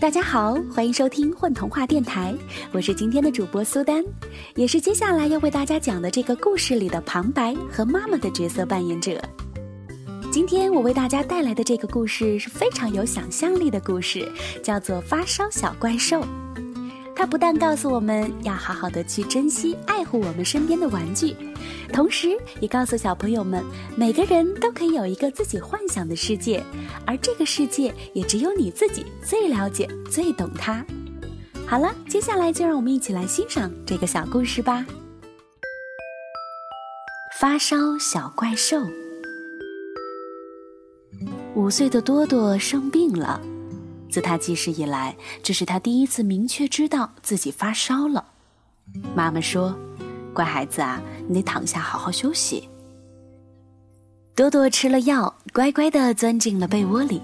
大家好，欢迎收听混童话电台，我是今天的主播苏丹，也是接下来要为大家讲的这个故事里的旁白和妈妈的角色扮演者。今天我为大家带来的这个故事是非常有想象力的故事，叫做《发烧小怪兽》。它不但告诉我们要好好的去珍惜、爱护我们身边的玩具，同时也告诉小朋友们，每个人都可以有一个自己幻想的世界，而这个世界也只有你自己最了解、最懂它。好了，接下来就让我们一起来欣赏这个小故事吧。发烧小怪兽，五岁的多多生病了。自他记事以来，这是他第一次明确知道自己发烧了。妈妈说：“乖孩子啊，你得躺下好好休息。”多多吃了药，乖乖地钻进了被窝里。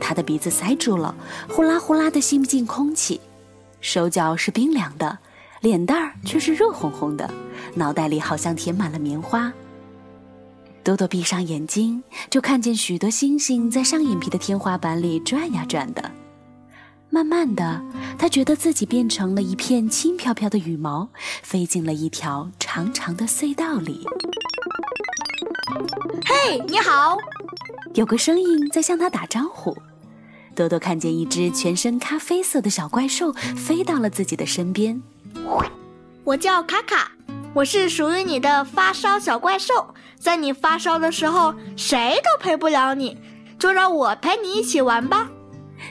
他的鼻子塞住了，呼啦呼啦地吸不进空气；手脚是冰凉的，脸蛋儿却是热烘烘的，脑袋里好像填满了棉花。多多闭上眼睛，就看见许多星星在上眼皮的天花板里转呀转的。慢慢的，他觉得自己变成了一片轻飘飘的羽毛，飞进了一条长长的隧道里。嘿，你好！有个声音在向他打招呼。多多看见一只全身咖啡色的小怪兽飞到了自己的身边。我叫卡卡。我是属于你的发烧小怪兽，在你发烧的时候，谁都陪不了你，就让我陪你一起玩吧。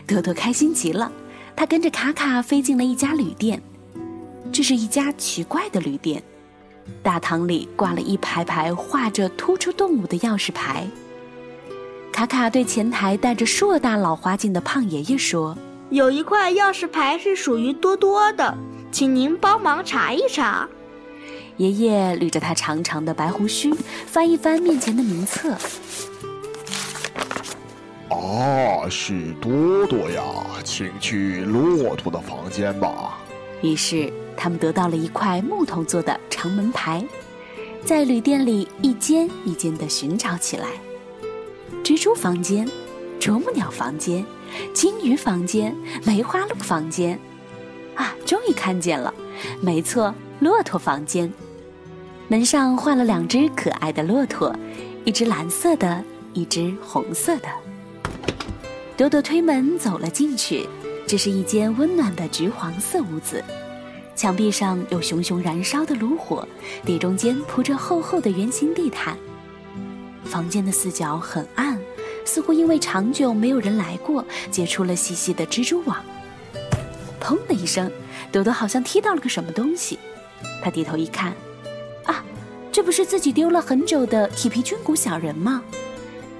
多多开心极了，他跟着卡卡飞进了一家旅店。这是一家奇怪的旅店，大堂里挂了一排排画着突出动物的钥匙牌。卡卡对前台戴着硕大老花镜的胖爷爷说：“有一块钥匙牌是属于多多的，请您帮忙查一查。”爷爷捋着他长长的白胡须，翻一翻面前的名册。啊，是多多呀，请去骆驼的房间吧。于是他们得到了一块木头做的长门牌，在旅店里一间一间的寻找起来。蜘蛛房间、啄木鸟房间、金鱼房间、梅花鹿房间，啊，终于看见了，没错，骆驼房间。门上画了两只可爱的骆驼，一只蓝色的，一只红色的。朵朵推门走了进去，这是一间温暖的橘黄色屋子，墙壁上有熊熊燃烧的炉火，地中间铺着厚厚的圆形地毯。房间的四角很暗，似乎因为长久没有人来过，结出了细细的蜘蛛网。砰的一声，朵朵好像踢到了个什么东西，她低头一看。这不是自己丢了很久的铁皮军鼓小人吗？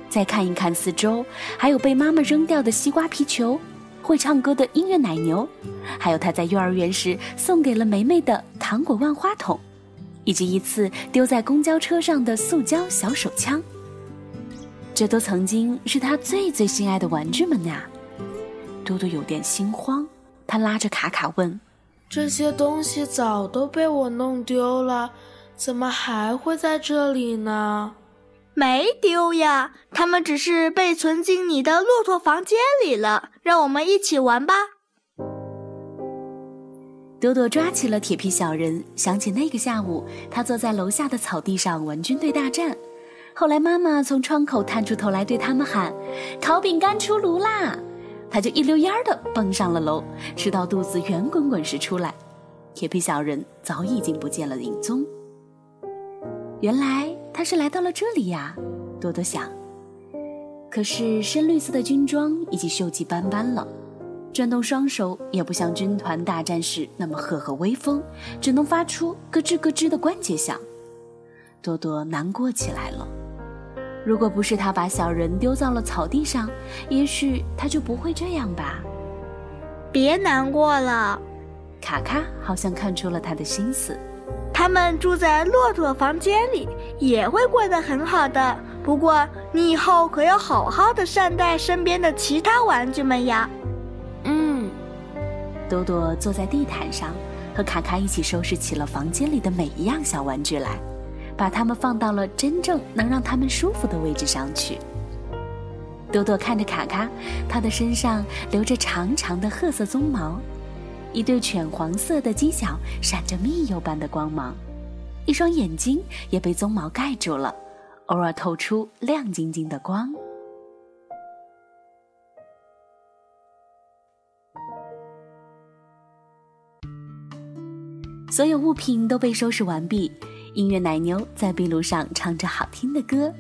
再看一看四周，还有被妈妈扔掉的西瓜皮球，会唱歌的音乐奶牛，还有他在幼儿园时送给了梅梅的糖果万花筒，以及一次丢在公交车上的塑胶小手枪。这都曾经是他最最心爱的玩具们呀！多多有点心慌，他拉着卡卡问：“这些东西早都被我弄丢了。”怎么还会在这里呢？没丢呀，他们只是被存进你的骆驼房间里了。让我们一起玩吧。朵朵抓起了铁皮小人，想起那个下午，他坐在楼下的草地上玩军队大战。后来妈妈从窗口探出头来对他们喊：“烤饼干出炉啦！”他就一溜烟儿的蹦上了楼，吃到肚子圆滚滚时出来，铁皮小人早已经不见了影踪。原来他是来到了这里呀，多多想。可是深绿色的军装已经锈迹斑斑了，转动双手也不像军团大战时那么赫赫威风，只能发出咯吱咯吱的关节响。多多难过起来了。如果不是他把小人丢到了草地上，也许他就不会这样吧。别难过了，卡卡好像看出了他的心思。他们住在骆驼房间里，也会过得很好的。不过，你以后可要好好的善待身边的其他玩具们呀。嗯，多多坐在地毯上，和卡卡一起收拾起了房间里的每一样小玩具来，把它们放到了真正能让他们舒服的位置上去。多多看着卡卡，他的身上留着长长的褐色鬃毛，一对犬黄色的犄角闪着蜜油般的光芒，一双眼睛也被鬃毛盖住了，偶尔透出亮晶晶的光。所有物品都被收拾完毕，音乐奶牛在壁炉上唱着好听的歌，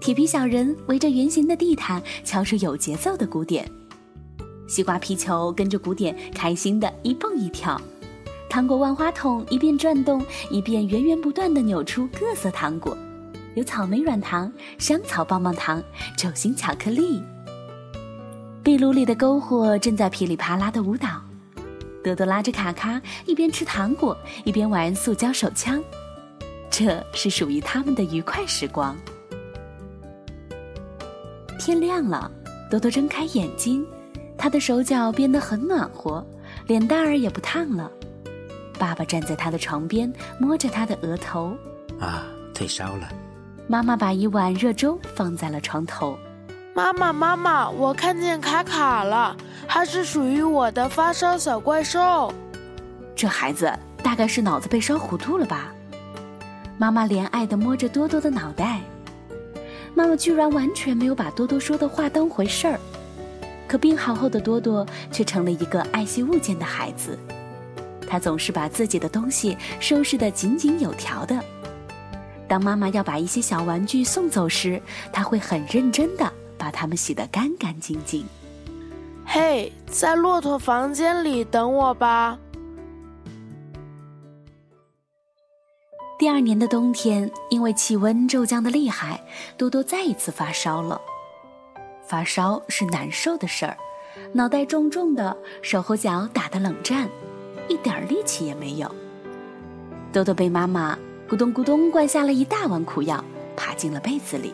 铁皮小人围着圆形的地毯敲出有节奏的鼓点，西瓜皮球跟着鼓点开心的一蹦一跳，糖果万花筒一边转动一边源源不断的扭出各色糖果，有草莓软糖、香草棒棒糖、酒心巧克力。壁炉里的篝火正在噼里啪啦的舞蹈。多多拉着卡卡，一边吃糖果，一边玩塑胶手枪，这是属于他们的愉快时光。天亮了，多多睁开眼睛，他的手脚变得很暖和，脸蛋儿也不烫了。爸爸站在他的床边，摸着他的额头，啊，退烧了。妈妈把一碗热粥放在了床头。妈妈，妈妈，我看见卡卡了，它是属于我的发烧小怪兽。这孩子大概是脑子被烧糊涂了吧？妈妈怜爱地摸着多多的脑袋。妈妈居然完全没有把多多说的话当回事儿。可病好后的多多却成了一个爱惜物件的孩子，他总是把自己的东西收拾得井井有条的。当妈妈要把一些小玩具送走时，他会很认真的。把它们洗得干干净净。嘿，在骆驼房间里等我吧。第二年的冬天，因为气温骤降的厉害，多多再一次发烧了。发烧是难受的事儿，脑袋重重的，手和脚打的冷战，一点力气也没有。多多被妈妈咕咚咕咚灌下了一大碗苦药，爬进了被子里。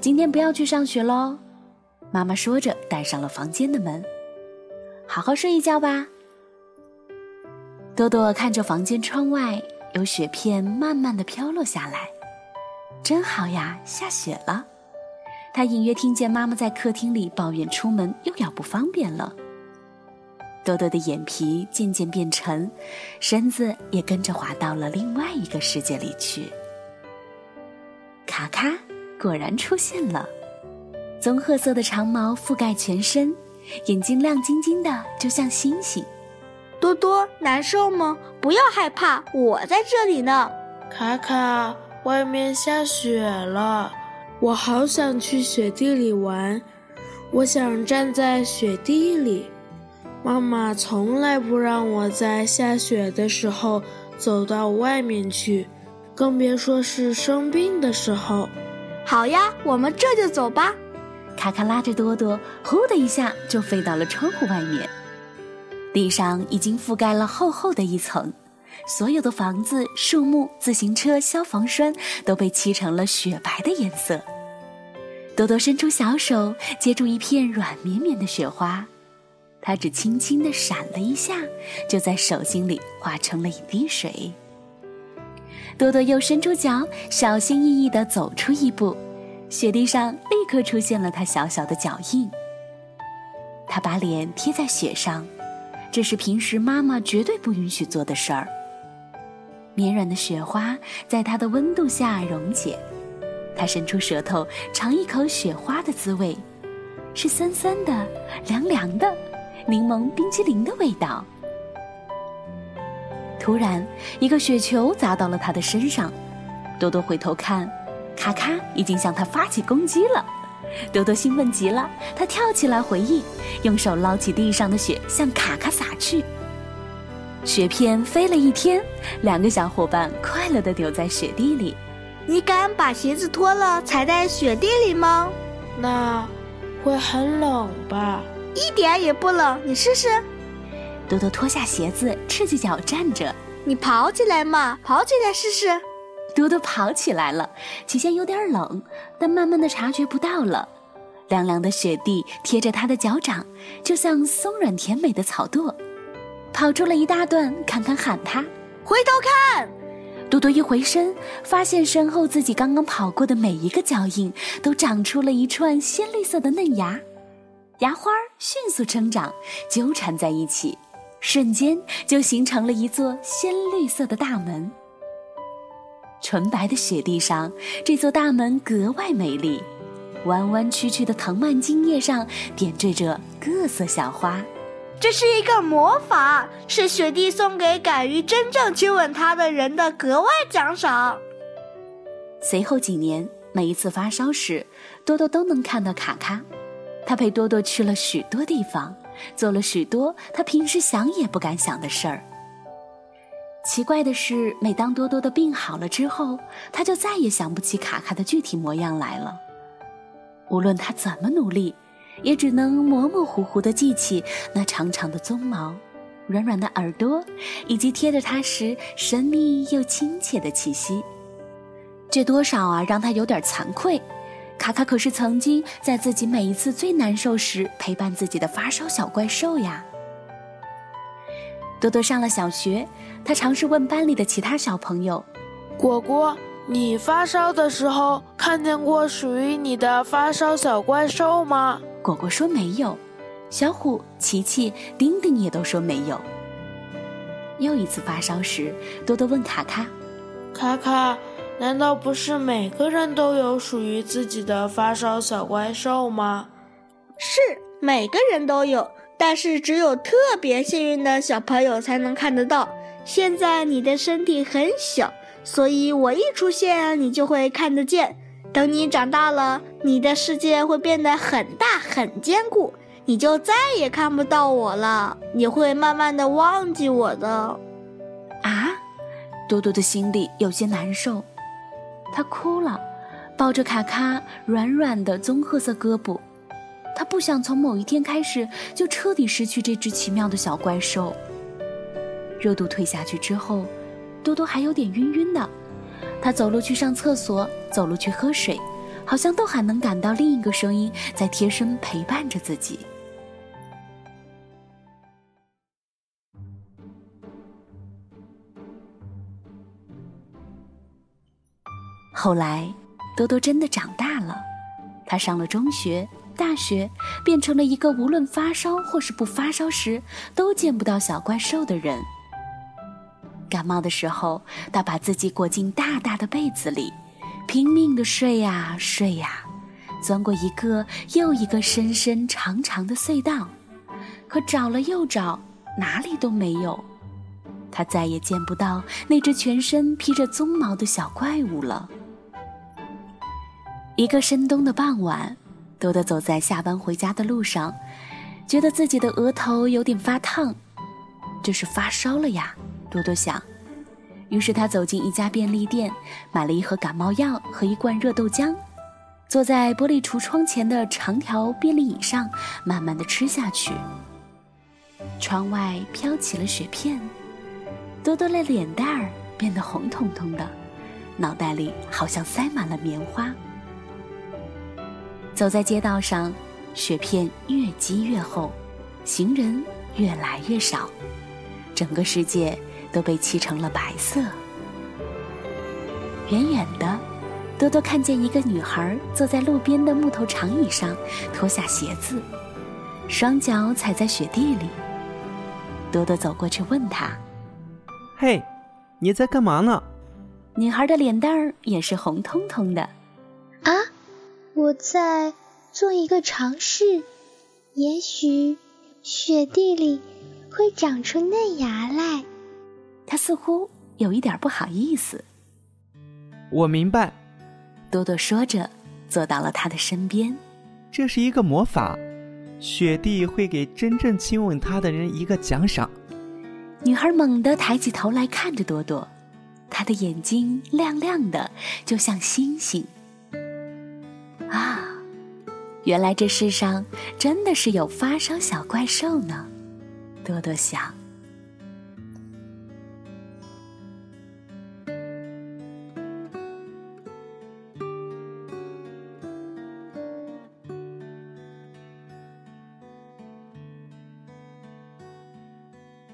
今天不要去上学喽，妈妈说着，带上了房间的门。好好睡一觉吧。多多看着房间窗外，有雪片慢慢的飘落下来，真好呀，下雪了。他隐约听见妈妈在客厅里抱怨出门又要不方便了。多多的眼皮渐渐变沉，身子也跟着滑到了另外一个世界里去。卡卡。果然出现了，棕褐色的长毛覆盖全身，眼睛亮晶晶的，就像星星。多多难受吗？不要害怕，我在这里呢。卡卡，外面下雪了，我好想去雪地里玩。我想站在雪地里，妈妈从来不让我在下雪的时候走到外面去，更别说是生病的时候。好呀，我们这就走吧。卡卡拉着多多，呼的一下就飞到了窗户外面。地上已经覆盖了厚厚的一层，所有的房子、树木、自行车、消防栓都被漆成了雪白的颜色。多多伸出小手接住一片软绵绵的雪花，它只轻轻地闪了一下，就在手心里化成了一滴水。多多又伸出脚，小心翼翼地走出一步，雪地上立刻出现了他小小的脚印。他把脸贴在雪上，这是平时妈妈绝对不允许做的事儿。绵软的雪花在他的温度下溶解，他伸出舌头尝一口雪花的滋味，是酸酸的、凉凉的，柠檬冰激凌的味道。突然，一个雪球砸到了他的身上。多多回头看，卡卡已经向他发起攻击了。多多兴奋极了，他跳起来回应，用手捞起地上的雪向卡卡撒去。雪片飞了一天，两个小伙伴快乐地丢在雪地里。你敢把鞋子脱了踩在雪地里吗？那会很冷吧？一点也不冷，你试试。多多脱下鞋子，赤着脚站着。你跑起来嘛，跑起来试试。多多跑起来了，起先有点冷，但慢慢的察觉不到了。凉凉的雪地贴着他的脚掌，就像松软甜美的草垛。跑出了一大段，侃侃喊他：“回头看！”多多一回身，发现身后自己刚刚跑过的每一个脚印，都长出了一串鲜绿色的嫩芽，芽花迅速生长，纠缠在一起，瞬间就形成了一座鲜绿色的大门。纯白的雪地上，这座大门格外美丽，弯弯曲曲的藤蔓茎叶上点缀着各色小花。这是一个魔法，是雪地送给敢于真正亲吻它的人的格外奖赏。随后几年，每一次发烧时，多多都能看到卡卡。他陪多多去了许多地方，做了许多他平时想也不敢想的事儿。奇怪的是，每当多多的病好了之后，他就再也想不起卡卡的具体模样来了。无论他怎么努力。也只能模模糊糊地记起那长长的鬃毛、软软的耳朵，以及贴着它时神秘又亲切的气息。这多少啊，让他有点惭愧。卡卡可是曾经在自己每一次最难受时陪伴自己的发烧小怪兽呀。多多上了小学，他尝试问班里的其他小朋友：“果果，你发烧的时候看见过属于你的发烧小怪兽吗？”果果说没有，小虎、琪琪、丁丁也都说没有。又一次发烧时，多多问卡卡：“卡卡，难道不是每个人都有属于自己的发烧小怪兽吗？”“是，每个人都有，但是只有特别幸运的小朋友才能看得到。现在你的身体很小，所以我一出现，你就会看得见。”等你长大了，你的世界会变得很大很坚固，你就再也看不到我了。你会慢慢的忘记我的。啊，多多的心里有些难受，他哭了，抱着卡卡软软的棕褐色胳膊。他不想从某一天开始就彻底失去这只奇妙的小怪兽。热度退下去之后，多多还有点晕晕的。他走路去上厕所，走路去喝水，好像都还能感到另一个声音在贴身陪伴着自己。后来，多多真的长大了，他上了中学、大学，变成了一个无论发烧或是不发烧时都见不到小怪兽的人。感冒的时候，他把自己裹进大大的被子里，拼命的睡呀睡呀，钻过一个又一个深深长长的隧道，可找了又找，哪里都没有。他再也见不到那只全身披着鬃毛的小怪物了。一个深冬的傍晚，多多走在下班回家的路上，觉得自己的额头有点发烫，这是发烧了呀。多多想，于是他走进一家便利店，买了一盒感冒药和一罐热豆浆，坐在玻璃橱窗前的长条便利椅上，慢慢的吃下去。窗外飘起了雪片，多多的脸蛋儿变得红彤彤的，脑袋里好像塞满了棉花。走在街道上，雪片越积越厚，行人越来越少，整个世界。都被漆成了白色。远远的，多多看见一个女孩坐在路边的木头长椅上，脱下鞋子，双脚踩在雪地里。多多走过去问她：“嘿，你在干嘛呢？”女孩的脸蛋儿也是红彤彤的。啊，我在做一个尝试，也许雪地里会长出嫩芽来。他似乎有一点不好意思。我明白，多多说着，坐到了他的身边。这是一个魔法，雪地会给真正亲吻他的人一个奖赏。女孩猛地抬起头来看着多多，她的眼睛亮亮的，就像星星。啊，原来这世上真的是有发烧小怪兽呢，多多想。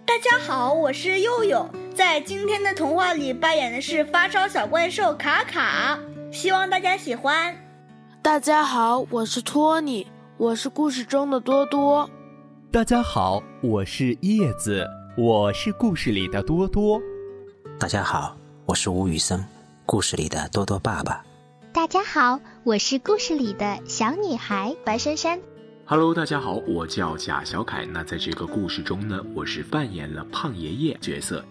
大家好，我是佑佑，在今天的童话里扮演的是发烧小怪兽卡卡，希望大家喜欢。大家好，我是托尼，我是故事中的多多。大家好，我是叶子，我是故事里的多多。大家好，我是吴宇森，故事里的多多爸爸。大家好，我是故事里的小女孩白珊珊。Hello，大家好，我叫贾小凯。那在这个故事中呢，我是扮演了胖爷爷角色。